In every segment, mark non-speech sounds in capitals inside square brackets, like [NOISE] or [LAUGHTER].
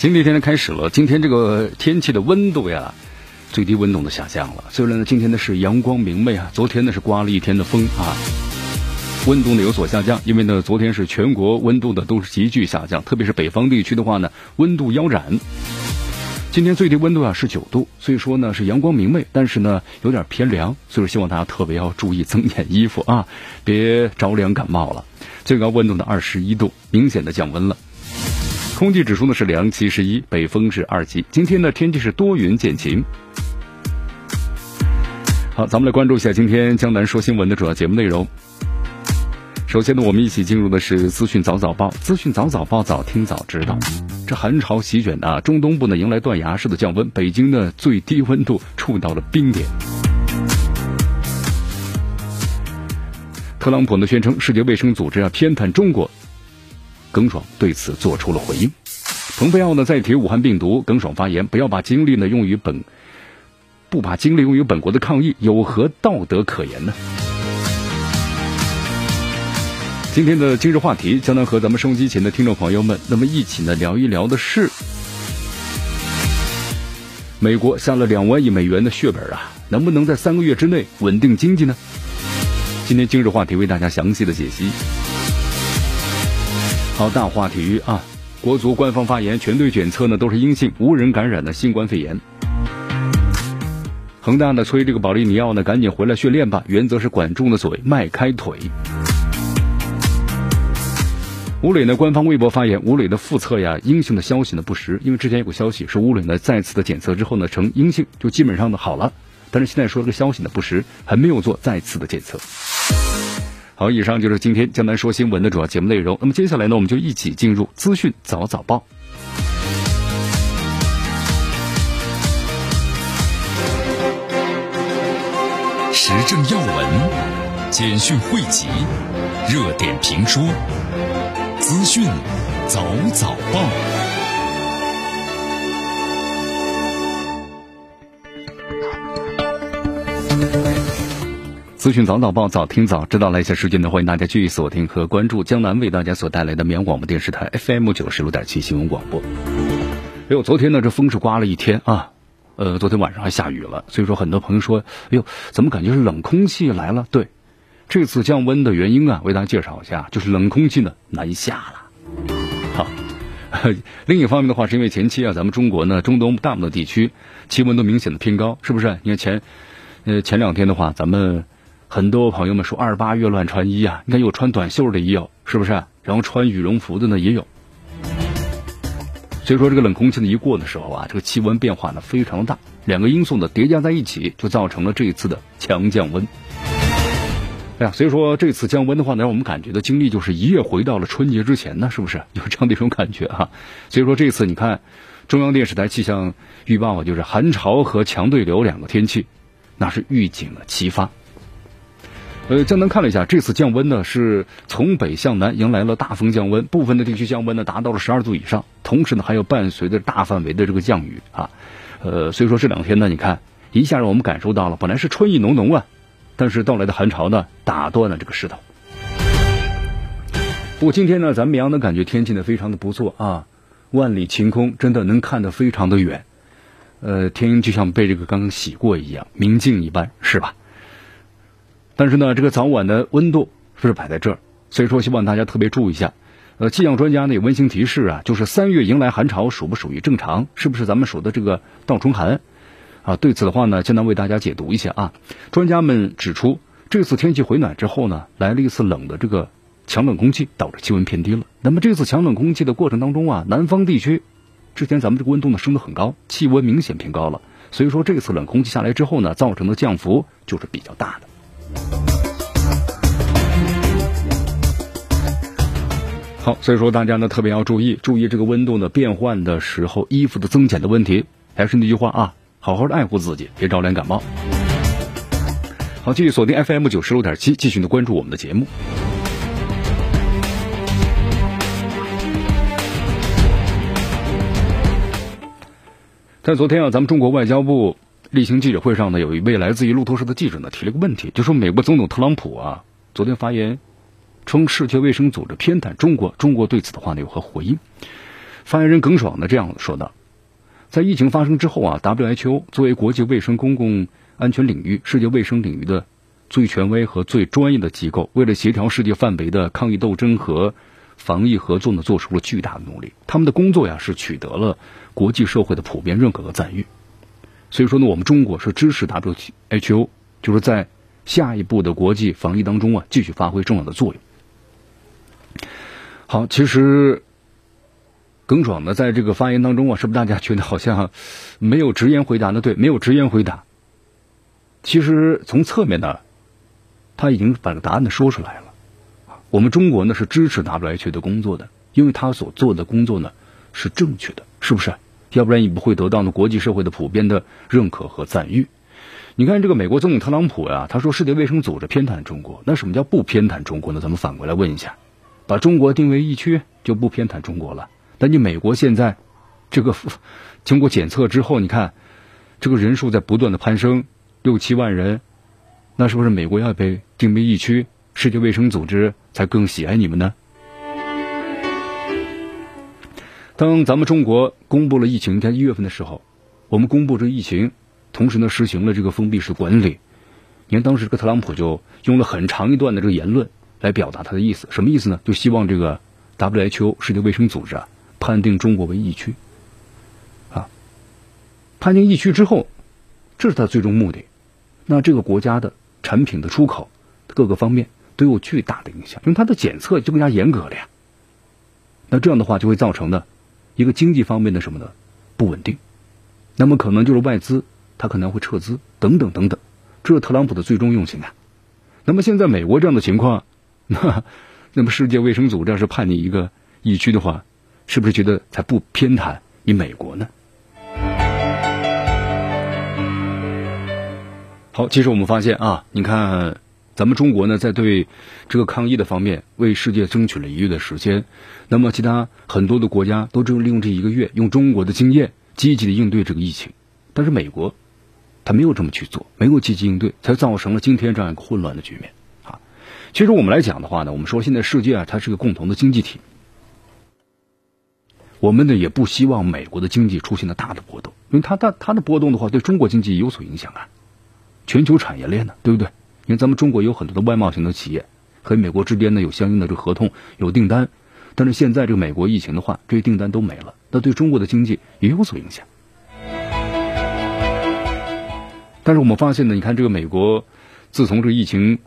新的一天呢开始了，今天这个天气的温度呀，最低温度的下降了。虽然呢，今天呢是阳光明媚啊，昨天呢是刮了一天的风啊，温度呢有所下降。因为呢，昨天是全国温度的都是急剧下降，特别是北方地区的话呢，温度腰斩。今天最低温度啊是九度，所以说呢是阳光明媚，但是呢有点偏凉，所以说希望大家特别要注意增减衣服啊，别着凉感冒了。最高温度呢二十一度，明显的降温了。空气指数呢是良七十一，北风是二级。今天的天气是多云见晴。好，咱们来关注一下今天江南说新闻的主要节目内容。首先呢，我们一起进入的是资讯早早报，资讯早早报，早听早知道。这寒潮席卷啊，中东部呢迎来断崖式的降温，北京的最低温度触到了冰点。特朗普呢宣称世界卫生组织啊偏袒中国。耿爽对此做出了回应。蓬佩奥呢再提武汉病毒，耿爽发言：不要把精力呢用于本，不把精力用于本国的抗疫，有何道德可言呢？今天的今日话题将能和咱们收机前的听众朋友们，那么一起呢聊一聊的是，美国下了两万亿美元的血本啊，能不能在三个月之内稳定经济呢？今天今日话题为大家详细的解析。好，大话体育啊！国足官方发言，全队检测呢都是阴性，无人感染的新冠肺炎。恒大呢催这个保利尼奥呢赶紧回来训练吧，原则是管住了嘴，迈开腿。吴磊呢官方微博发言，吴磊的复测呀阴性的消息呢不实，因为之前有个消息是吴磊呢再次的检测之后呢呈阴性，就基本上呢好了，但是现在说这个消息呢不实，还没有做再次的检测。好，以上就是今天江南说新闻的主要节目内容。那么接下来呢，我们就一起进入资讯早早报，时政要闻、简讯汇集、热点评说、资讯早早报。资讯早早报，早听早知道。来一下时间呢，欢迎大家继续锁定和关注江南为大家所带来的绵阳广播电视台 FM 九十六点七新闻广播。哎呦，昨天呢，这风是刮了一天啊，呃，昨天晚上还下雨了，所以说很多朋友说，哎呦，怎么感觉是冷空气来了？对，这次降温的原因啊，为大家介绍一下，就是冷空气呢南下了。好，[LAUGHS] 另一方面的话，是因为前期啊，咱们中国呢，中东大部分地区气温都明显的偏高，是不是？你看前，呃，前两天的话，咱们。很多朋友们说二八月乱穿衣啊，你看有穿短袖的也有，是不是？然后穿羽绒服的呢也有。所以说这个冷空气呢一过的时候啊，这个气温变化呢非常大，两个因素呢叠加在一起，就造成了这一次的强降温。哎呀，所以说这次降温的话呢，让我们感觉的经历就是一夜回到了春节之前呢，是不是？[LAUGHS] 有这样的一种感觉哈。所以说这次你看，中央电视台气象预报啊，就是寒潮和强对流两个天气，那是预警了齐发。呃，江南看了一下，这次降温呢是从北向南迎来了大风降温，部分的地区降温呢达到了十二度以上，同时呢还有伴随着大范围的这个降雨啊，呃，所以说这两天呢，你看一下让我们感受到了，本来是春意浓浓啊，但是到来的寒潮呢打断了这个势头。不过今天呢，咱们绵阳的感觉天气呢非常的不错啊，万里晴空，真的能看得非常的远，呃，天就像被这个刚刚洗过一样，明镜一般，是吧？但是呢，这个早晚的温度是摆在这儿，所以说希望大家特别注意一下。呃，气象专家呢也温馨提示啊，就是三月迎来寒潮属不属于正常？是不是咱们说的这个倒春寒？啊，对此的话呢，现在为大家解读一下啊。专家们指出，这次天气回暖之后呢，来了一次冷的这个强冷空气，导致气温偏低了。那么这次强冷空气的过程当中啊，南方地区之前咱们这个温度呢升得很高，气温明显偏高了，所以说这次冷空气下来之后呢，造成的降幅就是比较大的。好，所以说大家呢特别要注意，注意这个温度的变换的时候衣服的增减的问题。还是那句话啊，好好的爱护自己，别着凉感冒。好，继续锁定 FM 九十六点七，继续的关注我们的节目。在昨天啊，咱们中国外交部例行记者会上呢，有一位来自于路透社的记者呢提了个问题，就说美国总统特朗普啊，昨天发言称世界卫生组织偏袒中国，中国对此的话呢有何回应？发言人耿爽呢这样说道：“在疫情发生之后啊，WHO 作为国际卫生公共安全领域、世界卫生领域的最权威和最专业的机构，为了协调世界范围的抗疫斗争和防疫合作呢，做出了巨大的努力。他们的工作呀，是取得了。”国际社会的普遍认可和赞誉，所以说呢，我们中国是支持 WHO，就是在下一步的国际防疫当中啊，继续发挥重要的作用。好，其实耿爽呢，在这个发言当中啊，是不是大家觉得好像没有直言回答呢？对，没有直言回答。其实从侧面呢，他已经把这个答案呢说出来了。我们中国呢是支持 WHO 的工作的，因为他所做的工作呢是正确的，是不是？要不然你不会得到呢国际社会的普遍的认可和赞誉。你看这个美国总统特朗普呀，他说世界卫生组织偏袒中国，那什么叫不偏袒中国呢？咱们反过来问一下，把中国定为疫区就不偏袒中国了。但你美国现在这个经过检测之后，你看这个人数在不断的攀升，六七万人，那是不是美国要被定为疫区，世界卫生组织才更喜爱你们呢？当咱们中国公布了疫情，在一月份的时候，我们公布这疫情，同时呢实行了这个封闭式管理。你看当时这个特朗普就用了很长一段的这个言论来表达他的意思，什么意思呢？就希望这个 WHO 世界卫生组织啊判定中国为疫区，啊，判定疫区之后，这是他最终目的。那这个国家的产品的出口各个方面都有巨大的影响，因为它的检测就更加严格了呀。那这样的话就会造成呢。一个经济方面的什么呢？不稳定，那么可能就是外资，他可能会撤资等等等等，这是特朗普的最终用心啊。那么现在美国这样的情况，[LAUGHS] 那那么世界卫生组织要是判你一个疫区的话，是不是觉得才不偏袒你美国呢？好，其实我们发现啊，你看。咱们中国呢，在对这个抗疫的方面为世界争取了一月的时间，那么其他很多的国家都只有利用这一个月，用中国的经验积极的应对这个疫情，但是美国他没有这么去做，没有积极应对，才造成了今天这样一个混乱的局面啊。其实我们来讲的话呢，我们说现在世界啊，它是个共同的经济体，我们呢也不希望美国的经济出现了大的波动，因为它它它的波动的话，对中国经济有所影响啊，全球产业链呢，对不对？因为咱们中国有很多的外贸型的企业，和美国之间呢有相应的这个合同、有订单，但是现在这个美国疫情的话，这些订单都没了，那对中国的经济也有所影响。但是我们发现呢，你看这个美国，自从这个疫情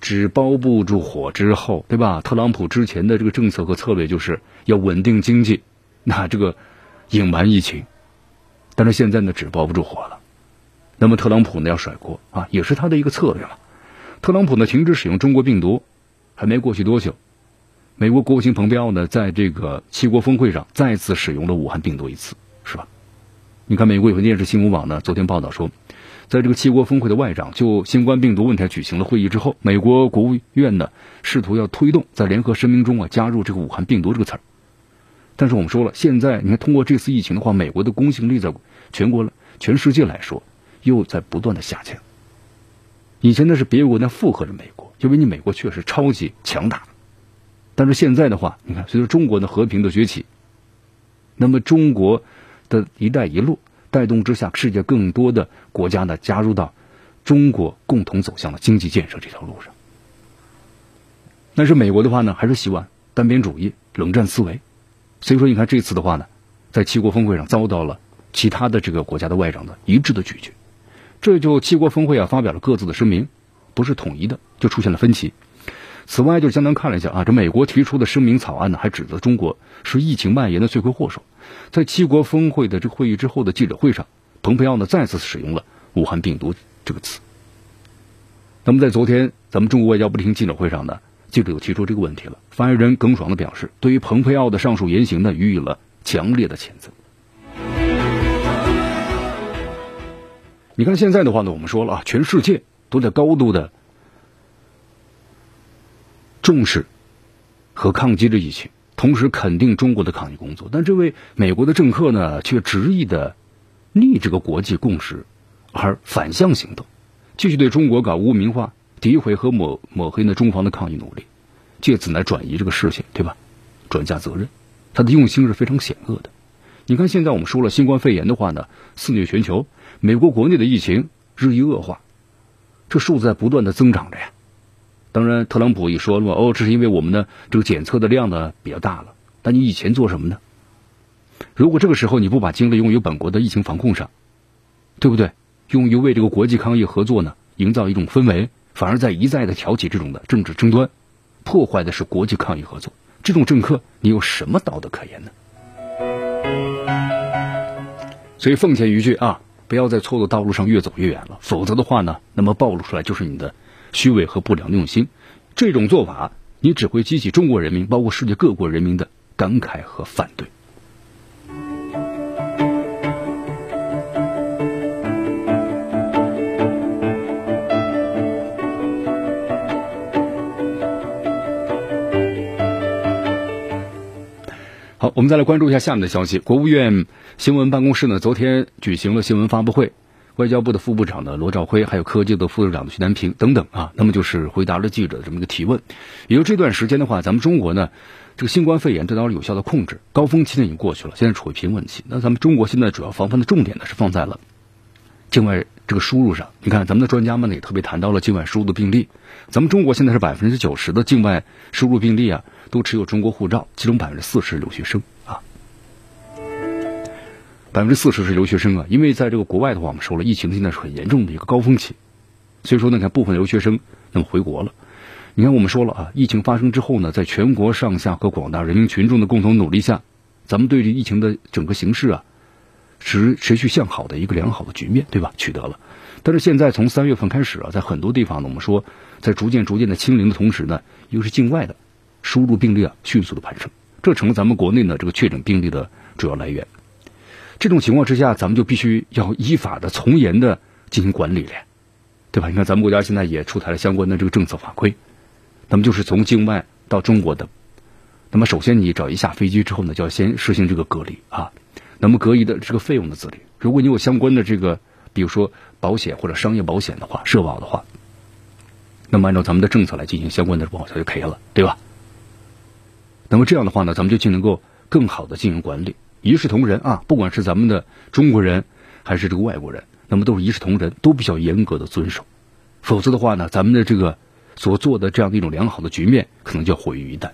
纸包不住火之后，对吧？特朗普之前的这个政策和策略就是要稳定经济，那这个隐瞒疫情，但是现在呢，纸包不住火了。那么特朗普呢要甩锅啊，也是他的一个策略了。特朗普呢停止使用中国病毒，还没过去多久，美国国务卿蓬佩奥呢在这个七国峰会上再次使用了武汉病毒一次，是吧？你看美国有线电视新闻网呢昨天报道说，在这个七国峰会的外长就新冠病毒问题举行了会议之后，美国国务院呢试图要推动在联合声明中啊加入这个武汉病毒这个词儿。但是我们说了，现在你看通过这次疫情的话，美国的公信力在全国、全世界来说。又在不断的下降。以前呢是别国家附和着美国，因为你美国确实超级强大。但是现在的话，你看随着中国的和平的崛起，那么中国的一带一路带动之下，世界更多的国家呢加入到中国共同走向了经济建设这条路上。但是美国的话呢，还是喜欢单边主义、冷战思维。所以说，你看这次的话呢，在七国峰会上遭到了其他的这个国家的外长的一致的拒绝。这就七国峰会啊，发表了各自的声明，不是统一的，就出现了分歧。此外，就相当看了一下啊，这美国提出的声明草案呢，还指责中国是疫情蔓延的罪魁祸首。在七国峰会的这个会议之后的记者会上，蓬佩奥呢再次使用了“武汉病毒”这个词。那么在昨天咱们中国外交部例行记者会上呢，记者又提出这个问题了。发言人耿爽的表示，对于蓬佩奥的上述言行呢，予以了强烈的谴责。你看现在的话呢，我们说了啊，全世界都在高度的重视和抗击这疫情，同时肯定中国的抗疫工作。但这位美国的政客呢，却执意的逆这个国际共识而反向行动，继续对中国搞污名化、诋毁和抹抹黑呢中方的抗疫努力，借此来转移这个视线，对吧？转嫁责任，他的用心是非常险恶的。你看现在我们说了，新冠肺炎的话呢，肆虐全球。美国国内的疫情日益恶化，这数字在不断的增长着呀。当然，特朗普也说了嘛，哦，这是因为我们的这个检测的量呢比较大了。但你以前做什么呢？如果这个时候你不把精力用于本国的疫情防控上，对不对？用于为这个国际抗疫合作呢营造一种氛围，反而在一再的挑起这种的政治争端，破坏的是国际抗疫合作。这种政客，你有什么道德可言呢？所以奉劝一句啊。不要在错误的道路上越走越远了，否则的话呢，那么暴露出来就是你的虚伪和不良用心。这种做法，你只会激起中国人民，包括世界各国人民的感慨和反对。好，我们再来关注一下下面的消息。国务院新闻办公室呢，昨天举行了新闻发布会，外交部的副部长呢罗兆辉，还有科技的副部长徐南平等等啊，[LAUGHS] 那么就是回答了记者的这么一个提问。也就这段时间的话，咱们中国呢，这个新冠肺炎得到了有效的控制，高峰期呢已经过去了，现在处于平稳期。那咱们中国现在主要防范的重点呢是放在了境外这个输入上。你看，咱们的专家们呢也特别谈到了境外输入的病例，咱们中国现在是百分之九十的境外输入病例啊。都持有中国护照，其中百分之四十留学生啊，百分之四十是留学生啊。因为在这个国外的话，我们说了，疫情现在是很严重的一个高峰期，所以说呢，看部分留学生那么回国了。你看，我们说了啊，疫情发生之后呢，在全国上下和广大人民群众的共同努力下，咱们对这疫情的整个形势啊，持持续向好的一个良好的局面，对吧？取得了。但是现在从三月份开始啊，在很多地方呢，我们说在逐渐逐渐的清零的同时呢，又是境外的。输入病例啊，迅速的攀升，这成了咱们国内呢这个确诊病例的主要来源。这种情况之下，咱们就必须要依法的、从严的进行管理了，对吧？你看，咱们国家现在也出台了相关的这个政策法规，那么就是从境外到中国的，那么首先你只要一下飞机之后呢，就要先实行这个隔离啊。那么隔离的这个费用的自理，如果你有相关的这个，比如说保险或者商业保险的话，社保的话，那么按照咱们的政策来进行相关的报销就可以了，对吧？那么这样的话呢，咱们就就能够更好的进行管理，一视同仁啊！不管是咱们的中国人还是这个外国人，那么都是一视同仁，都比较严格的遵守。否则的话呢，咱们的这个所做的这样的一种良好的局面，可能就要毁于一旦。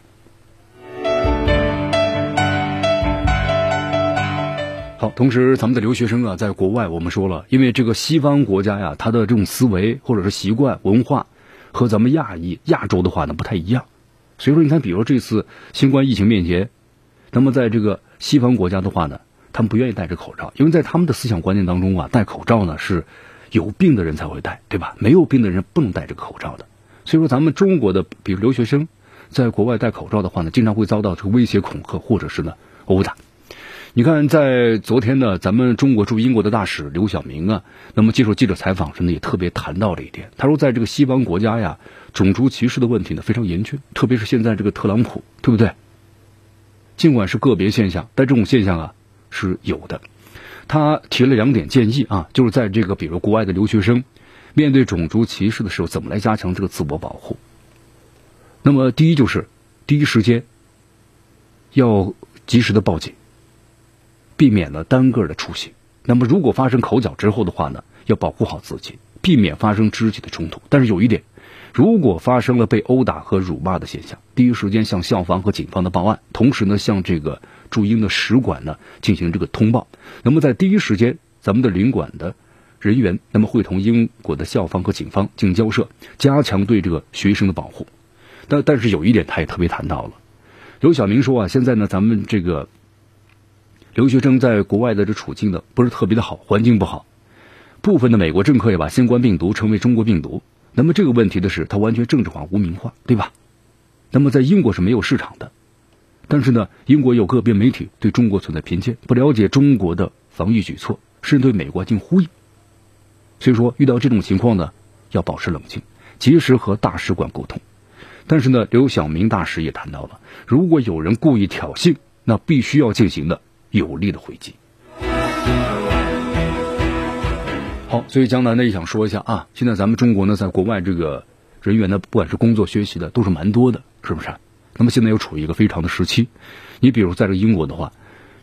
好，同时咱们的留学生啊，在国外我们说了，因为这个西方国家呀，他的这种思维或者是习惯文化和咱们亚裔亚洲的话呢不太一样。所以说，你看，比如这次新冠疫情面前，那么在这个西方国家的话呢，他们不愿意戴着口罩，因为在他们的思想观念当中啊，戴口罩呢是有病的人才会戴，对吧？没有病的人不能戴这个口罩的。所以说，咱们中国的比如留学生在国外戴口罩的话呢，经常会遭到这个威胁恐吓或者是呢殴打。你看，在昨天呢，咱们中国驻英国的大使刘晓明啊，那么接受记者采访时呢，也特别谈到了一点，他说，在这个西方国家呀。种族歧视的问题呢非常严峻，特别是现在这个特朗普，对不对？尽管是个别现象，但这种现象啊是有的。他提了两点建议啊，就是在这个比如国外的留学生面对种族歧视的时候，怎么来加强这个自我保护。那么第一就是第一时间要及时的报警，避免了单个的出行。那么如果发生口角之后的话呢，要保护好自己，避免发生肢体的冲突。但是有一点。如果发生了被殴打和辱骂的现象，第一时间向校方和警方的报案，同时呢向这个驻英的使馆呢进行这个通报。那么在第一时间，咱们的领馆的人员那么会同英国的校方和警方进行交涉，加强对这个学生的保护。但但是有一点，他也特别谈到了，刘晓明说啊，现在呢咱们这个留学生在国外的这处境呢不是特别的好，环境不好，部分的美国政客也把新冠病毒称为中国病毒。那么这个问题的是，它完全政治化、无名化，对吧？那么在英国是没有市场的。但是呢，英国有个别媒体对中国存在偏见，不了解中国的防御举措，甚至对美国进行呼应。所以说，遇到这种情况呢，要保持冷静，及时和大使馆沟通。但是呢，刘晓明大使也谈到了，如果有人故意挑衅，那必须要进行的有力的回击。好，所以江南呢也想说一下啊，现在咱们中国呢，在国外这个人员呢，不管是工作学习的，都是蛮多的，是不是？那么现在又处于一个非常的时期，你比如在这个英国的话，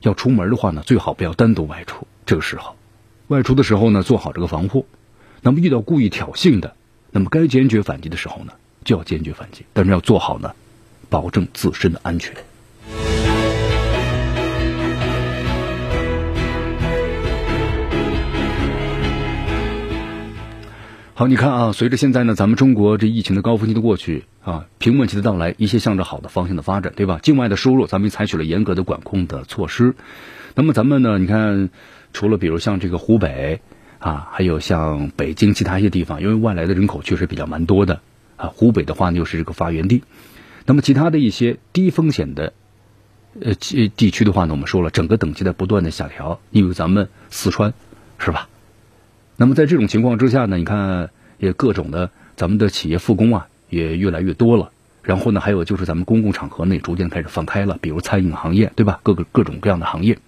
要出门的话呢，最好不要单独外出。这个时候，外出的时候呢，做好这个防护。那么遇到故意挑衅的，那么该坚决反击的时候呢，就要坚决反击，但是要做好呢，保证自身的安全。好，你看啊，随着现在呢，咱们中国这疫情的高峰期的过去啊，平稳期的到来，一些向着好的方向的发展，对吧？境外的输入，咱们采取了严格的管控的措施。那么咱们呢，你看，除了比如像这个湖北啊，还有像北京其他一些地方，因为外来的人口确实比较蛮多的啊。湖北的话呢，又是这个发源地。那么其他的一些低风险的呃地区的话呢，我们说了，整个等级在不断的下调。因为咱们四川是吧？那么在这种情况之下呢，你看也各种的咱们的企业复工啊也越来越多了。然后呢，还有就是咱们公共场合呢也逐渐开始放开了，比如餐饮行业，对吧？各个各种各样的行业。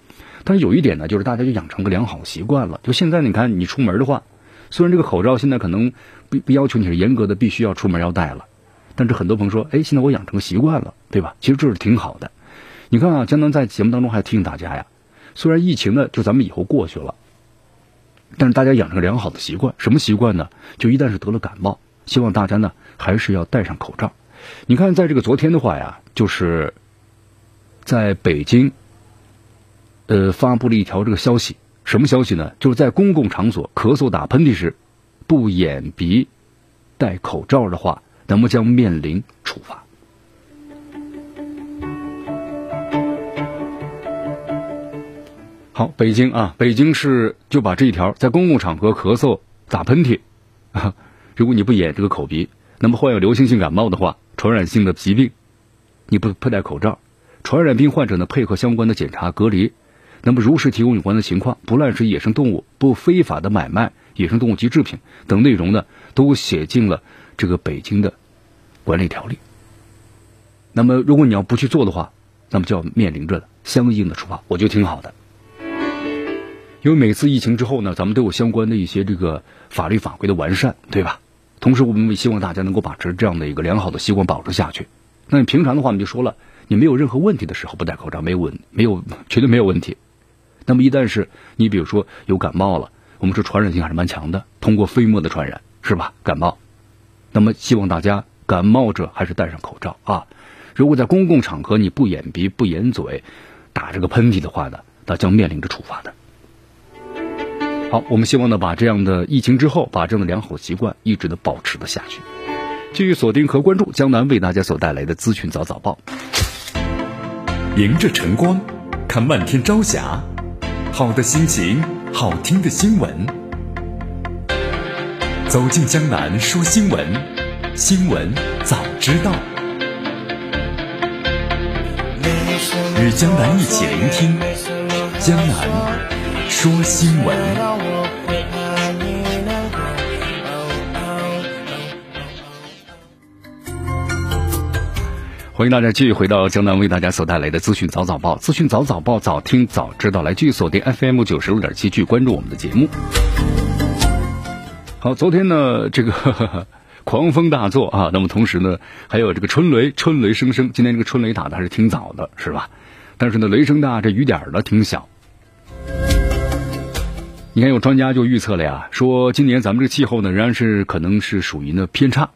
但是有一点呢，就是大家就养成个良好习惯了。就现在你看，你出门的话，虽然这个口罩现在可能不不要求你是严格的必须要出门要戴了，但是很多朋友说，哎，现在我养成习惯了，对吧？其实这是挺好的。你看啊，江南在节目当中还提醒大家呀，虽然疫情呢就咱们以后过去了。但是大家养成良好的习惯，什么习惯呢？就一旦是得了感冒，希望大家呢还是要戴上口罩。你看，在这个昨天的话呀，就是在北京，呃，发布了一条这个消息，什么消息呢？就是在公共场所咳嗽、打喷嚏时，不掩鼻、戴口罩的话，那么将面临处罚。好，北京啊，北京市就把这一条，在公共场合咳嗽、打喷嚏，啊，如果你不掩这个口鼻，那么患有流行性感冒的话，传染性的疾病，你不佩戴口罩，传染病患者呢配合相关的检查隔离，那么如实提供有关的情况，不滥食野生动物，不非法的买卖野生动物及制品等内容呢，都写进了这个北京的管理条例。那么如果你要不去做的话，那么就要面临着相应的处罚，我觉得挺好的。因为每次疫情之后呢，咱们都有相关的一些这个法律法规的完善，对吧？同时，我们也希望大家能够把持这样的一个良好的习惯保持下去。那你平常的话，我们就说了，你没有任何问题的时候不戴口罩没有问没有绝对没有问题。那么一旦是你比如说有感冒了，我们说传染性还是蛮强的，通过飞沫的传染是吧？感冒，那么希望大家感冒者还是戴上口罩啊。如果在公共场合你不掩鼻不掩嘴，打这个喷嚏的话呢，那将面临着处罚的。好，我们希望呢，把这样的疫情之后，把这样的良好习惯一直的保持的下去。继续锁定和关注江南为大家所带来的资讯早早报。迎着晨光，看漫天朝霞，好的心情，好听的新闻。走进江南说新闻，新闻早知道。与江南一起聆听江南。说新闻，欢迎大家继续回到江南为大家所带来的资讯早早报，资讯早早报，早听早知道，来继续锁定 FM 九十六点七，继续关注我们的节目。好，昨天呢，这个 [LAUGHS] 狂风大作啊，那么同时呢，还有这个春雷，春雷声声，今天这个春雷打的还是挺早的，是吧？但是呢，雷声大，这雨点呢挺小。你看，有专家就预测了呀，说今年咱们这个气候呢，仍然是可能是属于呢偏差，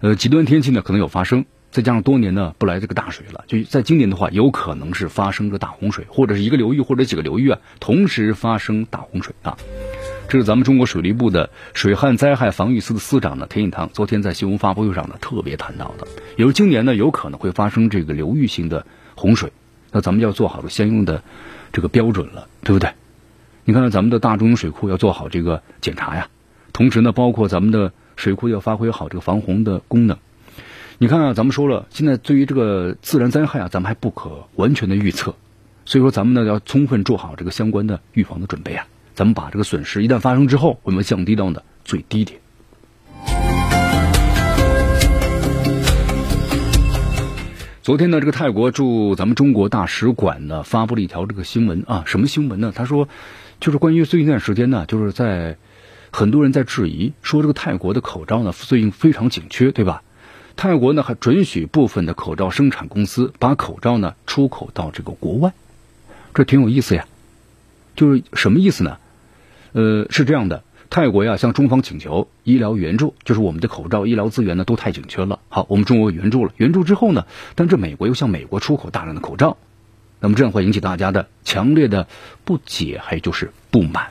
呃，极端天气呢可能有发生，再加上多年呢不来这个大水了，就在今年的话，有可能是发生个大洪水，或者是一个流域或者几个流域啊同时发生大洪水啊。这是咱们中国水利部的水旱灾害防御司的司长呢田颖堂昨天在新闻发布会上呢特别谈到的，也就是今年呢有可能会发生这个流域性的洪水，那咱们要做好了相应的这个标准了，对不对？你看看，咱们的大中水库要做好这个检查呀，同时呢，包括咱们的水库要发挥好这个防洪的功能。你看啊，咱们说了，现在对于这个自然灾害啊，咱们还不可完全的预测，所以说咱们呢要充分做好这个相关的预防的准备啊。咱们把这个损失一旦发生之后，我们降低到呢最低点。昨天呢，这个泰国驻咱们中国大使馆呢发布了一条这个新闻啊，什么新闻呢？他说，就是关于最近一段时间呢，就是在很多人在质疑说这个泰国的口罩呢最近非常紧缺，对吧？泰国呢还准许部分的口罩生产公司把口罩呢出口到这个国外，这挺有意思呀。就是什么意思呢？呃，是这样的。泰国呀，向中方请求医疗援助，就是我们的口罩、医疗资源呢都太紧缺了。好，我们中国援助了，援助之后呢，但这美国又向美国出口大量的口罩，那么这样会引起大家的强烈的不解，还有就是不满。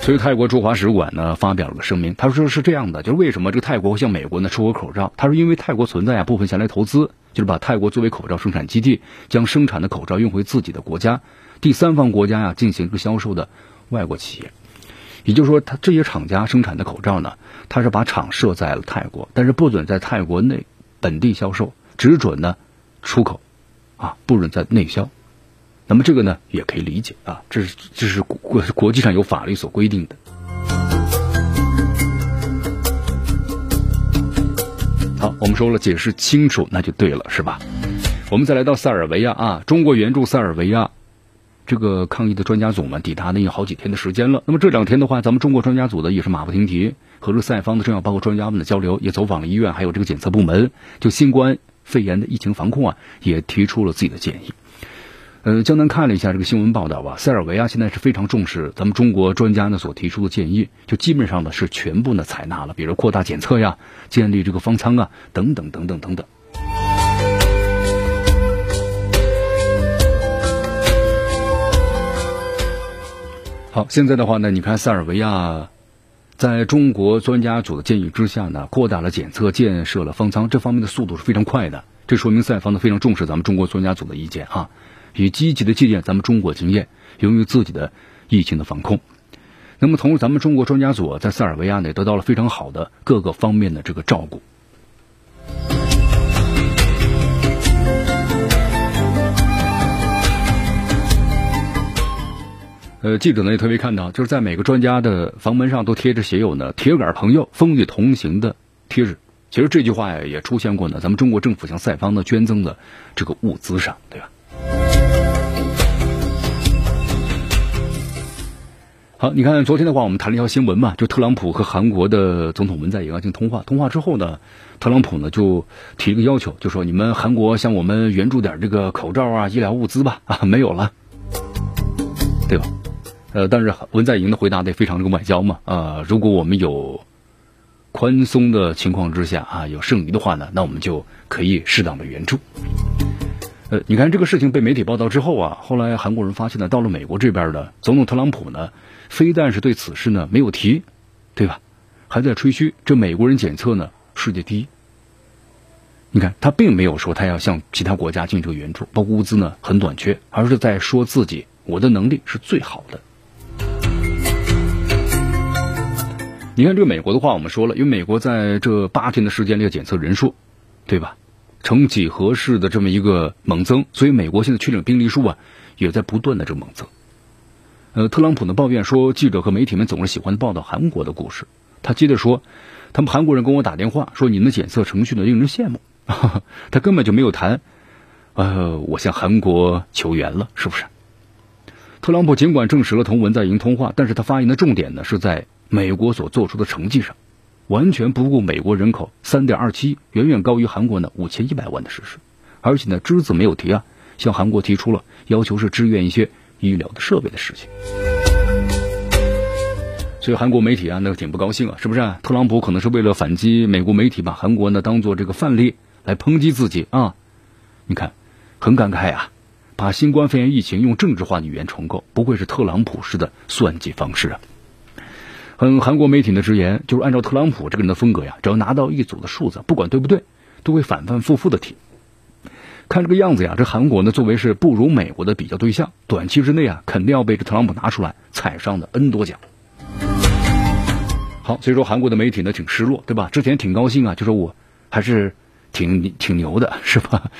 所以泰国驻华使馆呢发表了个声明，他说是这样的，就是为什么这个泰国会向美国呢出口口罩？他说因为泰国存在啊部分前来投资，就是把泰国作为口罩生产基地，将生产的口罩运回自己的国家，第三方国家呀进行这个销售的外国企业。也就是说，他这些厂家生产的口罩呢，他是把厂设在了泰国，但是不准在泰国内本地销售，只准呢出口，啊，不准在内销。那么这个呢也可以理解啊，这是这是国国际上有法律所规定的。好，我们说了，解释清楚那就对了，是吧？我们再来到塞尔维亚啊，中国援助塞尔维亚。这个抗疫的专家组们抵达呢，有好几天的时间了。那么这两天的话，咱们中国专家组呢也是马不停蹄，和这个塞方的政要包括专家们的交流，也走访了医院，还有这个检测部门，就新冠肺炎的疫情防控啊，也提出了自己的建议。呃，江南看了一下这个新闻报道吧，塞尔维亚现在是非常重视咱们中国专家呢所提出的建议，就基本上呢是全部呢采纳了，比如扩大检测呀，建立这个方舱啊，等等等等等等。好，现在的话呢，你看塞尔维亚，在中国专家组的建议之下呢，扩大了检测，建设了方舱，这方面的速度是非常快的。这说明塞方呢非常重视咱们中国专家组的意见哈，也积极的借鉴咱们中国经验，用于自己的疫情的防控。那么，同时咱们中国专家组在塞尔维亚呢，得到了非常好的各个方面的这个照顾。呃，记者呢也特别看到，就是在每个专家的房门上都贴着写有呢“铁杆朋友，风雨同行”的贴纸。其实这句话呀也出现过呢，咱们中国政府向塞方的捐赠的这个物资上，对吧？好，你看昨天的话，我们谈了一条新闻嘛，就特朗普和韩国的总统文在寅进行通话。通话之后呢，特朗普呢就提一个要求，就说你们韩国向我们援助点这个口罩啊、医疗物资吧，啊，没有了，对吧？呃，但是文在寅的回答得非常这个外交嘛，啊，如果我们有宽松的情况之下啊，有剩余的话呢，那我们就可以适当的援助。呃，你看这个事情被媒体报道之后啊，后来韩国人发现呢，到了美国这边的总统特朗普呢，非但是对此事呢没有提，对吧？还在吹嘘这美国人检测呢世界第一。你看他并没有说他要向其他国家进行援助，包括物资呢很短缺，而是在说自己我的能力是最好的。你看这个美国的话，我们说了，因为美国在这八天的时间里检测人数，对吧？成几何式的这么一个猛增，所以美国现在确诊病例数啊，也在不断的这猛增。呃，特朗普呢抱怨说，记者和媒体们总是喜欢报道韩国的故事。他接着说，他们韩国人跟我打电话说，你们的检测程序呢令人羡慕。[LAUGHS] 他根本就没有谈，呃，我向韩国求援了，是不是？特朗普尽管证实了同文在寅通话，但是他发言的重点呢是在。美国所做出的成绩上，完全不顾美国人口三点二七，远远高于韩国呢五千一百万的事实，而且呢只字没有提啊，向韩国提出了要求是支援一些医疗的设备的事情。所以韩国媒体啊，那挺不高兴啊，是不是？特朗普可能是为了反击美国媒体，把韩国呢当做这个范例来抨击自己啊。你看，很感慨啊，把新冠肺炎疫情用政治化的语言重构，不愧是特朗普式的算计方式啊。嗯，韩国媒体的直言就是按照特朗普这个人的风格呀，只要拿到一组的数字，不管对不对，都会反反复复的提。看这个样子呀，这韩国呢作为是不如美国的比较对象，短期之内啊，肯定要被这特朗普拿出来踩上的 N 多脚。好，所以说韩国的媒体呢挺失落，对吧？之前挺高兴啊，就说我还是挺挺牛的，是吧？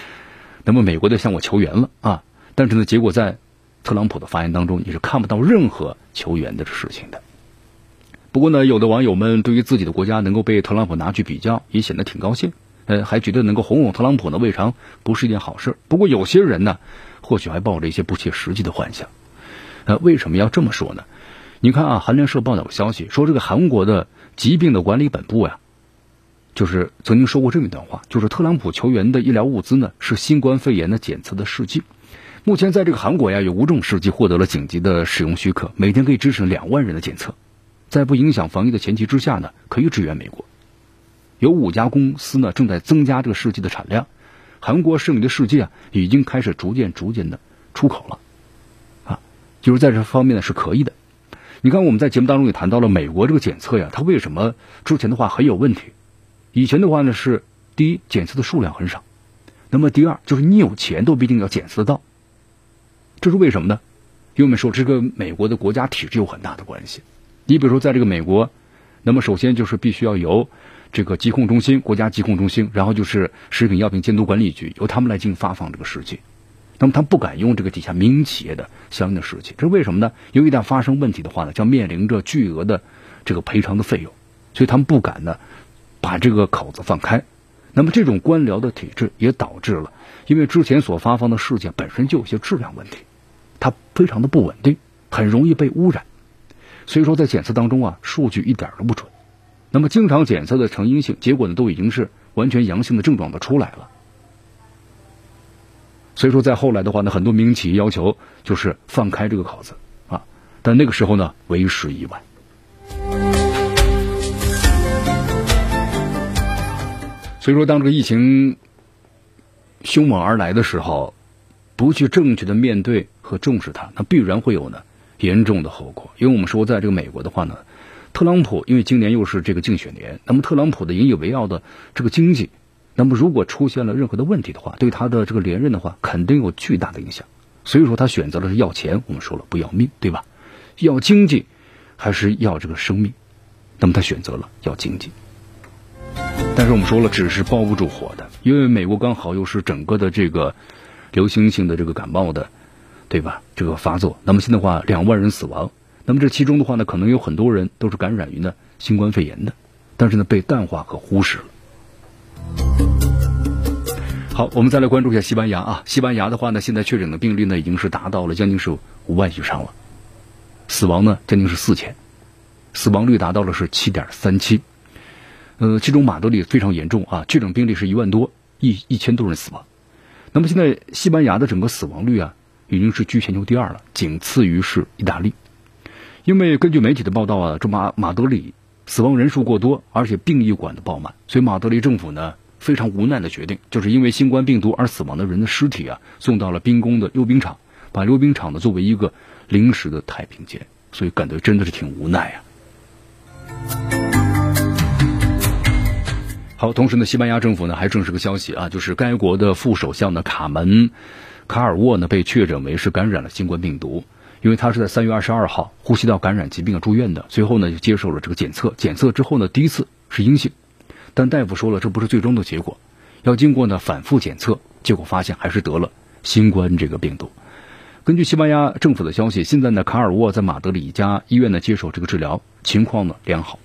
那么美国的向我求援了啊，但是呢，结果在特朗普的发言当中，你是看不到任何求援的事情的。不过呢，有的网友们对于自己的国家能够被特朗普拿去比较，也显得挺高兴，呃，还觉得能够哄哄特朗普呢，未尝不是一件好事。不过有些人呢，或许还抱着一些不切实际的幻想。呃，为什么要这么说呢？你看啊，韩联社报道消息说，这个韩国的疾病的管理本部呀，就是曾经说过这么一段话，就是特朗普求援的医疗物资呢，是新冠肺炎的检测的试剂。目前在这个韩国呀，有五种试剂获得了紧急的使用许可，每天可以支持两万人的检测。在不影响防疫的前提之下呢，可以支援美国。有五家公司呢正在增加这个试剂的产量。韩国剩余的试剂啊，已经开始逐渐逐渐的出口了，啊，就是在这方面呢是可以的。你看我们在节目当中也谈到了美国这个检测呀，它为什么之前的话很有问题？以前的话呢是第一检测的数量很少，那么第二就是你有钱都不一定要检测到。这是为什么呢？因为我们说这个美国的国家体制有很大的关系。你比如说，在这个美国，那么首先就是必须要由这个疾控中心、国家疾控中心，然后就是食品药品监督管理局，由他们来进行发放这个试剂。那么他不敢用这个底下民营企业的相应的试剂，这是为什么呢？因为一旦发生问题的话呢，将面临着巨额的这个赔偿的费用，所以他们不敢呢把这个口子放开。那么这种官僚的体制也导致了，因为之前所发放的试剂本身就有些质量问题，它非常的不稳定，很容易被污染。所以说，在检测当中啊，数据一点都不准。那么，经常检测的呈阴性，结果呢，都已经是完全阳性的症状都出来了。所以说，在后来的话呢，很多民营企业要求就是放开这个口子啊，但那个时候呢，为时已晚。所以说，当这个疫情凶猛而来的时候，不去正确的面对和重视它，那必然会有呢。严重的后果，因为我们说，在这个美国的话呢，特朗普因为今年又是这个竞选年，那么特朗普的引以为傲的这个经济，那么如果出现了任何的问题的话，对他的这个连任的话，肯定有巨大的影响。所以说，他选择了是要钱，我们说了不要命，对吧？要经济还是要这个生命？那么他选择了要经济。但是我们说了，纸是包不住火的，因为美国刚好又是整个的这个流行性的这个感冒的。对吧？这个发作，那么现在话两万人死亡，那么这其中的话呢，可能有很多人都是感染于呢新冠肺炎的，但是呢被淡化和忽视了。好，我们再来关注一下西班牙啊，西班牙的话呢，现在确诊的病例呢已经是达到了将近是五万以上了，死亡呢将近是四千，死亡率达到了是七点三七，呃，其中马德里非常严重啊，确诊病例是一万多一一千多人死亡，那么现在西班牙的整个死亡率啊。已经是居全球第二了，仅次于是意大利。因为根据媒体的报道啊，这马马德里死亡人数过多，而且殡仪馆的爆满，所以马德里政府呢非常无奈的决定，就是因为新冠病毒而死亡的人的尸体啊送到了兵工的溜冰场，把溜冰场呢作为一个临时的太平间，所以感觉真的是挺无奈啊。好，同时呢，西班牙政府呢还证实个消息啊，就是该国的副首相呢卡门。卡尔沃呢被确诊为是感染了新冠病毒，因为他是在三月二十二号呼吸道感染疾病住院的，随后呢就接受了这个检测，检测之后呢第一次是阴性，但大夫说了这不是最终的结果，要经过呢反复检测，结果发现还是得了新冠这个病毒。根据西班牙政府的消息，现在呢卡尔沃在马德里一家医院呢接受这个治疗，情况呢良好。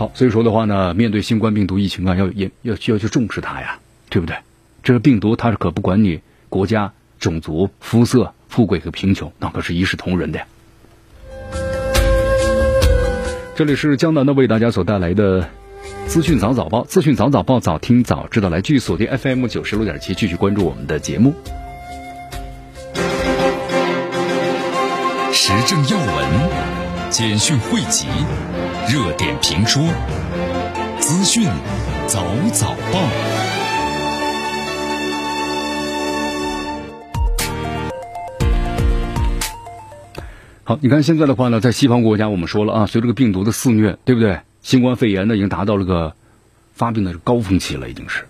好，所以说的话呢，面对新冠病毒疫情啊，要也要需要去重视它呀，对不对？这个病毒它是可不管你国家、种族、肤色、富贵和贫穷，那可是一视同仁的。这里是江南的为大家所带来的资讯早早报，资讯早早报，早听早知道，来继续锁定 FM 九十六点七，继续关注我们的节目。时政要闻、简讯汇集、热点评说、资讯早早报。好，你看现在的话呢，在西方国家，我们说了啊，随着这个病毒的肆虐，对不对？新冠肺炎呢，已经达到了个发病的高峰期了，已经是。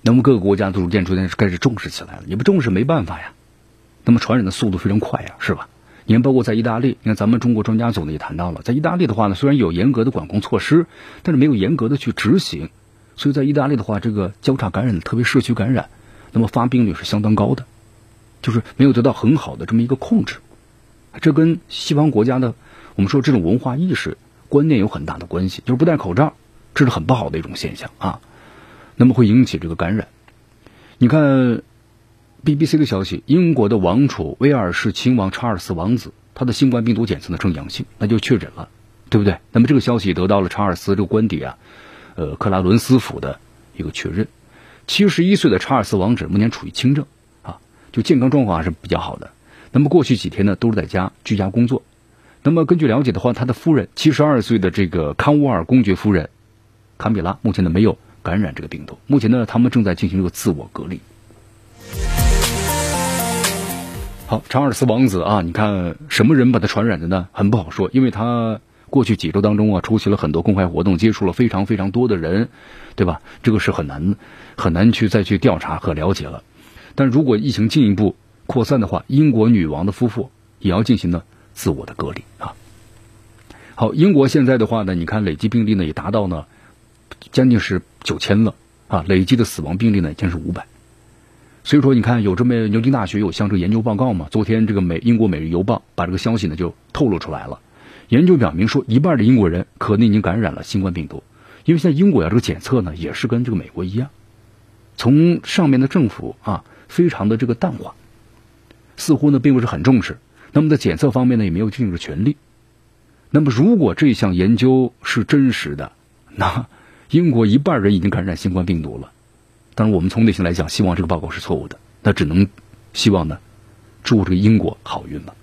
那么各个国家都逐渐逐渐开始重视起来了，你不重视没办法呀。那么传染的速度非常快呀，是吧？你看，包括在意大利，你看咱们中国专家组呢也谈到了，在意大利的话呢，虽然有严格的管控措施，但是没有严格的去执行，所以在意大利的话，这个交叉感染，特别社区感染，那么发病率是相当高的，就是没有得到很好的这么一个控制。这跟西方国家的我们说这种文化意识观念有很大的关系，就是不戴口罩，这是很不好的一种现象啊，那么会引起这个感染。你看。BBC 的消息，英国的王储威尔士亲王查尔斯王子，他的新冠病毒检测呢呈阳性，那就确诊了，对不对？那么这个消息得到了查尔斯这个官邸啊，呃，克拉伦斯府的一个确认。七十一岁的查尔斯王子目前处于轻症啊，就健康状况还是比较好的。那么过去几天呢，都是在家居家工作。那么根据了解的话，他的夫人七十二岁的这个康沃尔公爵夫人坎比拉，目前呢没有感染这个病毒。目前呢，他们正在进行这个自我隔离。好，查尔斯王子啊，你看什么人把他传染的呢？很不好说，因为他过去几周当中啊，出席了很多公开活动，接触了非常非常多的人，对吧？这个是很难很难去再去调查和了解了。但如果疫情进一步扩散的话，英国女王的夫妇也要进行呢自我的隔离啊。好，英国现在的话呢，你看累计病例呢也达到呢将近是九千了啊，累计的死亡病例呢已经是五百。所以说，你看有这么牛津大学有像这个研究报告嘛？昨天这个美英国《每日邮报》把这个消息呢就透露出来了。研究表明说，一半的英国人可能已经感染了新冠病毒。因为现在英国呀，这个检测呢也是跟这个美国一样，从上面的政府啊非常的这个淡化，似乎呢并不是很重视。那么在检测方面呢也没有尽这个全力。那么如果这项研究是真实的，那英国一半人已经感染新冠病毒了。当然，我们从内心来讲，希望这个报告是错误的，那只能希望呢，祝这个英国好运了。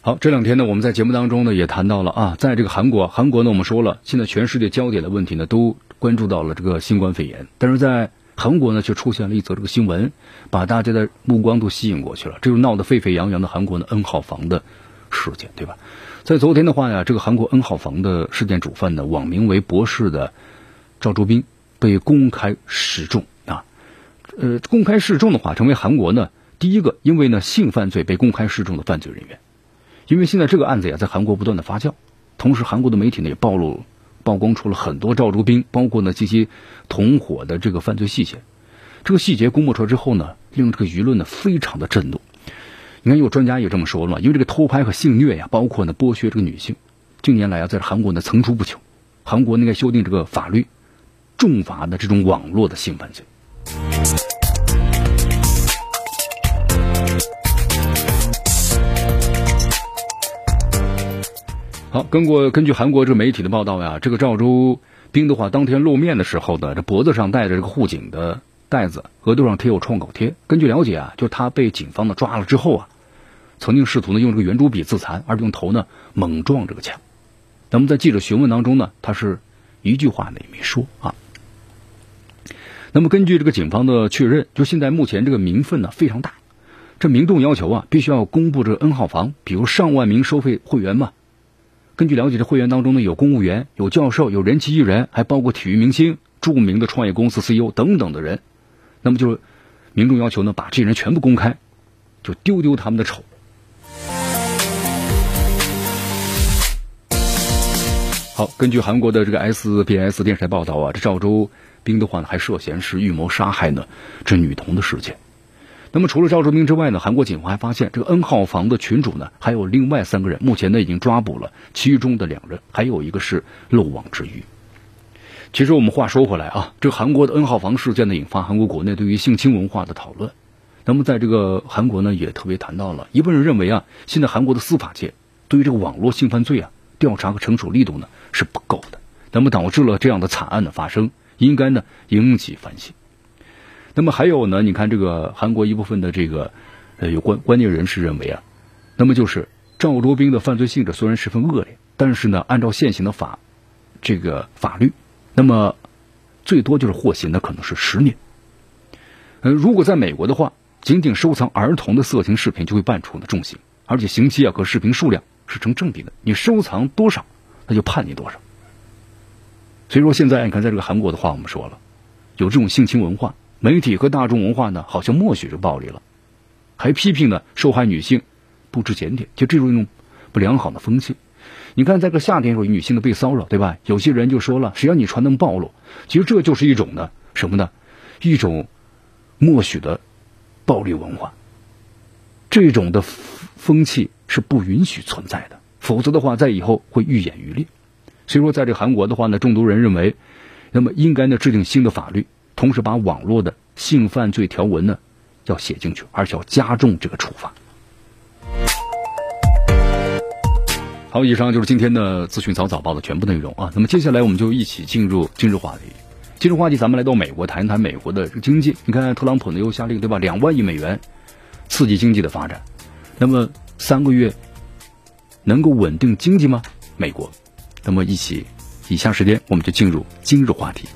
好，这两天呢，我们在节目当中呢也谈到了啊，在这个韩国，韩国呢我们说了，现在全世界焦点的问题呢都关注到了这个新冠肺炎，但是在韩国呢却出现了一则这个新闻，把大家的目光都吸引过去了，这就闹得沸沸扬扬的韩国的 N 号房的事件，对吧？在昨天的话呀，这个韩国 N 号房的事件主犯呢，网名为博士的赵周斌被公开示众啊。呃，公开示众的话，成为韩国呢第一个因为呢性犯罪被公开示众的犯罪人员。因为现在这个案子呀，在韩国不断的发酵，同时韩国的媒体呢也暴露曝光出了很多赵周斌包括呢这些同伙的这个犯罪细节。这个细节公布出来之后呢，令这个舆论呢非常的震怒。你看，有专家也这么说了嘛？因为这个偷拍和性虐呀，包括呢剥削这个女性，近年来啊，在韩国呢层出不穷。韩国应该修订这个法律，重罚的这种网络的性犯罪。好，根过根据韩国这个媒体的报道呀，这个赵州兵的话，当天露面的时候呢，这脖子上戴着这个护颈的带子，额头上贴有创口贴。根据了解啊，就他被警方呢抓了之后啊。曾经试图呢用这个圆珠笔自残，而用头呢猛撞这个墙。那么在记者询问当中呢，他是一句话呢也没说啊。那么根据这个警方的确认，就现在目前这个民愤呢非常大，这民众要求啊必须要公布这个 N 号房，比如上万名收费会员嘛。根据了解，这会员当中呢有公务员、有教授、有人气艺人，还包括体育明星、著名的创业公司 CEO 等等的人。那么就民众要求呢把这些人全部公开，就丢丢他们的丑。好，根据韩国的这个 SBS 电视台报道啊，这赵周兵的话呢，还涉嫌是预谋杀害呢这女童的事件。那么除了赵周兵之外呢，韩国警方还发现这个 N 号房的群主呢，还有另外三个人，目前呢已经抓捕了其中的两人，还有一个是漏网之鱼。其实我们话说回来啊，这韩国的 N 号房事件呢，引发韩国国内对于性侵文化的讨论。那么在这个韩国呢，也特别谈到了一部分人认为啊，现在韩国的司法界对于这个网络性犯罪啊。调查和惩处力度呢是不够的，那么导致了这样的惨案的发生，应该呢引起反省。那么还有呢，你看这个韩国一部分的这个呃有关关键人士认为啊，那么就是赵卓斌的犯罪性质虽然十分恶劣，但是呢按照现行的法这个法律，那么最多就是获刑的可能是十年。呃，如果在美国的话，仅仅收藏儿童的色情视频就会判处呢重刑，而且刑期啊和视频数量。是成正比的，你收藏多少，他就判你多少。所以说现在你看，在这个韩国的话，我们说了，有这种性侵文化，媒体和大众文化呢，好像默许这暴力了，还批评呢受害女性不知检点，就这种一种不良好的风气。你看，在这个夏天时候，女性的被骚扰，对吧？有些人就说了，谁让你穿那么暴露？其实这就是一种呢什么呢？一种默许的暴力文化。这种的风气是不允许存在的，否则的话，在以后会愈演愈烈。所以说，在这韩国的话呢，众多人认为，那么应该呢制定新的法律，同时把网络的性犯罪条文呢要写进去，而且要加重这个处罚。好，以上就是今天的资讯早早报的全部内容啊。那么接下来我们就一起进入今日话题。今日话题，咱们来到美国谈一谈美国的经济。你看，特朗普呢又下令对吧，两万亿美元刺激经济的发展。那么三个月能够稳定经济吗？美国？那么一起，以下时间我们就进入今日话题。